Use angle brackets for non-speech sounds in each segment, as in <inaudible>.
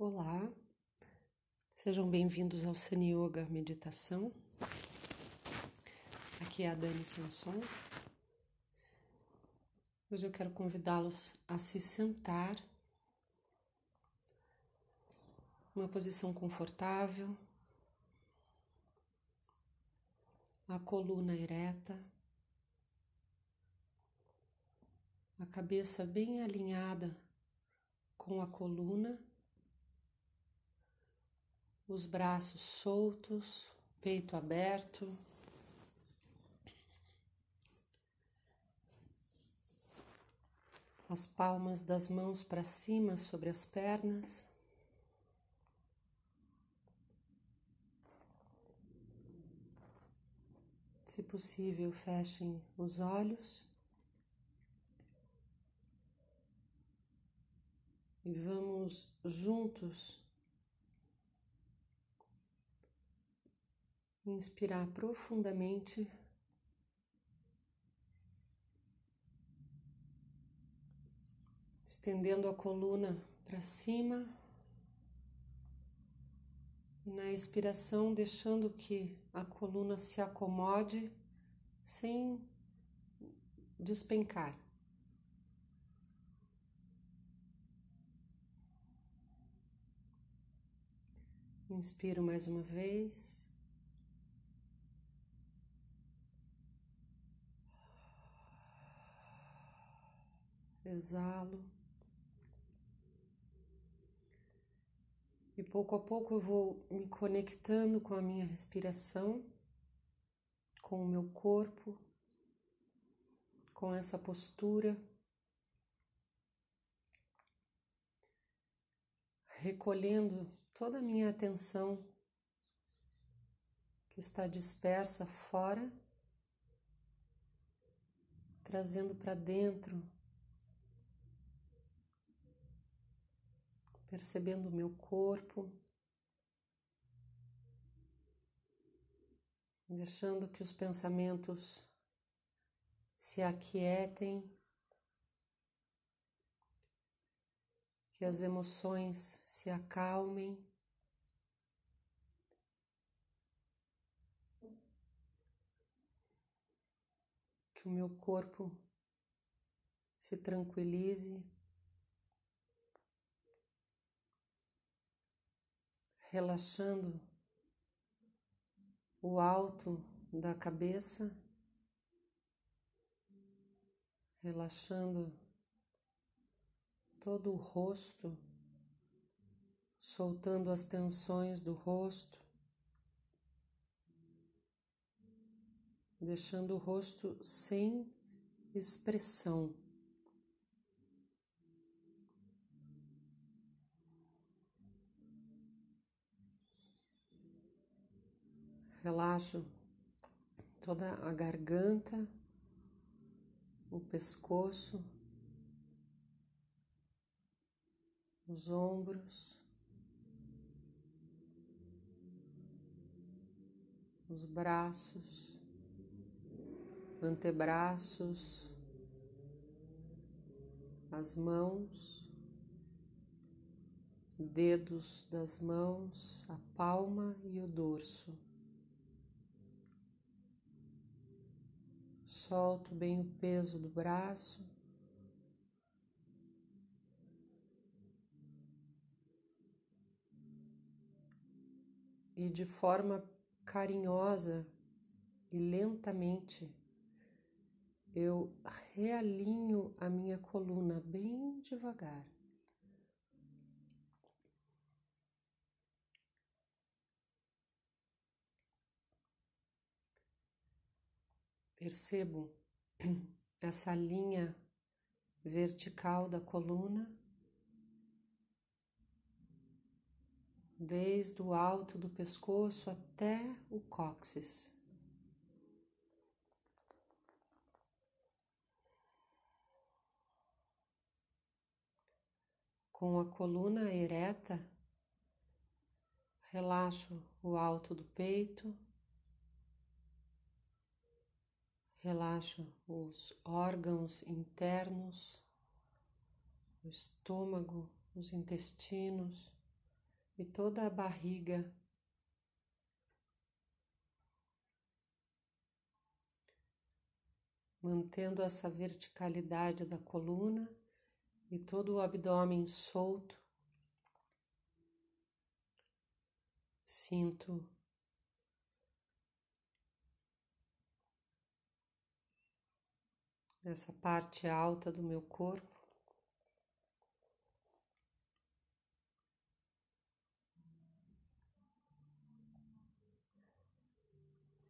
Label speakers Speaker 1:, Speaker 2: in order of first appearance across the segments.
Speaker 1: Olá, sejam bem-vindos ao Sani Yoga Meditação. Aqui é a Dani Sanson. Hoje eu quero convidá-los a se sentar numa posição confortável, a coluna ereta, a cabeça bem alinhada com a coluna os braços soltos, peito aberto. As palmas das mãos para cima sobre as pernas. Se possível, fechem os olhos. E vamos juntos inspirar profundamente. Estendendo a coluna para cima. E na expiração, deixando que a coluna se acomode sem despencar. Inspiro mais uma vez. Exalo. E pouco a pouco eu vou me conectando com a minha respiração, com o meu corpo, com essa postura. Recolhendo toda a minha atenção que está dispersa fora, trazendo para dentro percebendo o meu corpo, deixando que os pensamentos se aquietem, que as emoções se acalmem. Que o meu corpo se tranquilize. Relaxando o alto da cabeça, relaxando todo o rosto, soltando as tensões do rosto, deixando o rosto sem expressão. Relaxo toda a garganta, o pescoço, os ombros, os braços, antebraços, as mãos, dedos das mãos, a palma e o dorso. Solto bem o peso do braço. E de forma carinhosa e lentamente eu realinho a minha coluna bem devagar. Percebo <clears throat> essa linha vertical da coluna, desde o alto do pescoço até o cóccix. Com a coluna ereta, relaxo o alto do peito Relaxo os órgãos internos, o estômago, os intestinos, e toda a barriga. Mantendo essa verticalidade da coluna e todo o abdômen solto. Sinto essa parte alta do meu corpo.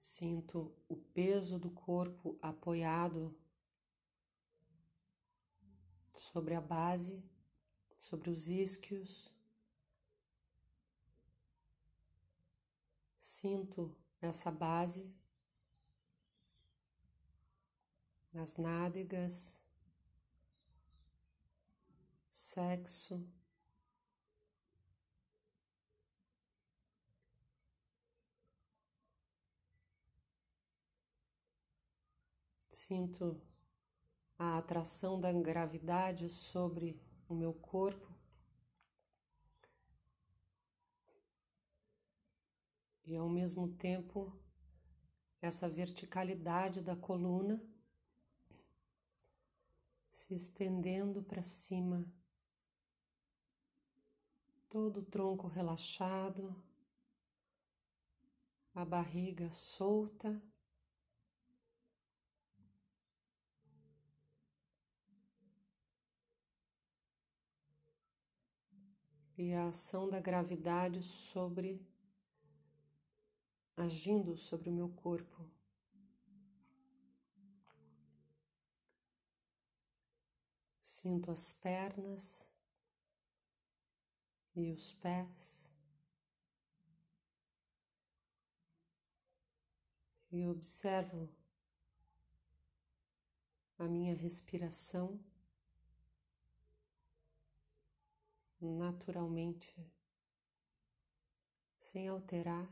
Speaker 1: Sinto o peso do corpo apoiado sobre a base, sobre os isquios. Sinto essa base nas nádegas, sexo. Sinto a atração da gravidade sobre o meu corpo. E ao mesmo tempo, essa verticalidade da coluna se estendendo para cima, todo o tronco relaxado, a barriga solta. E a ação da gravidade sobre agindo sobre o meu corpo. Sinto as pernas e os pés e observo a minha respiração naturalmente, sem alterar.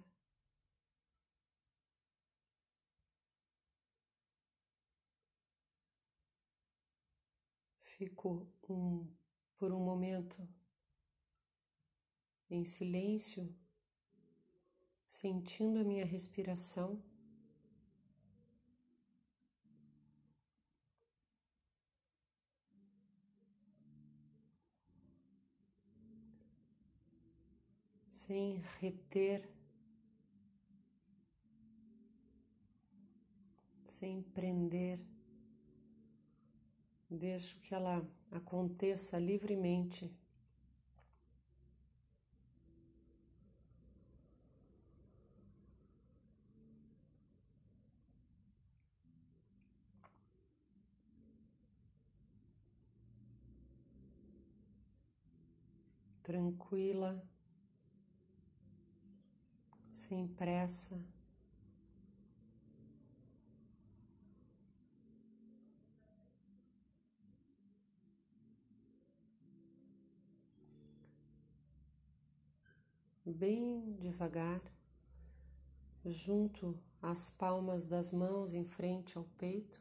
Speaker 1: Fico um, por um momento em silêncio, sentindo a minha respiração. Sem reter, sem prender. Deixo que ela aconteça livremente. Tranquila, sem pressa. Bem devagar, junto as palmas das mãos em frente ao peito.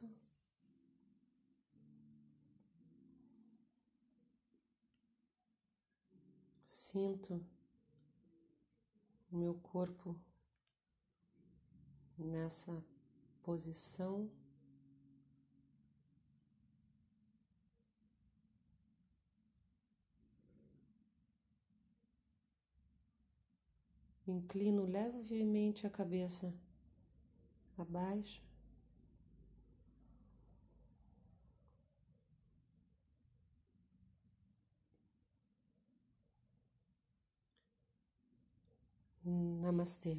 Speaker 1: Sinto o meu corpo nessa posição. Inclino levemente a cabeça abaixo. Namastê.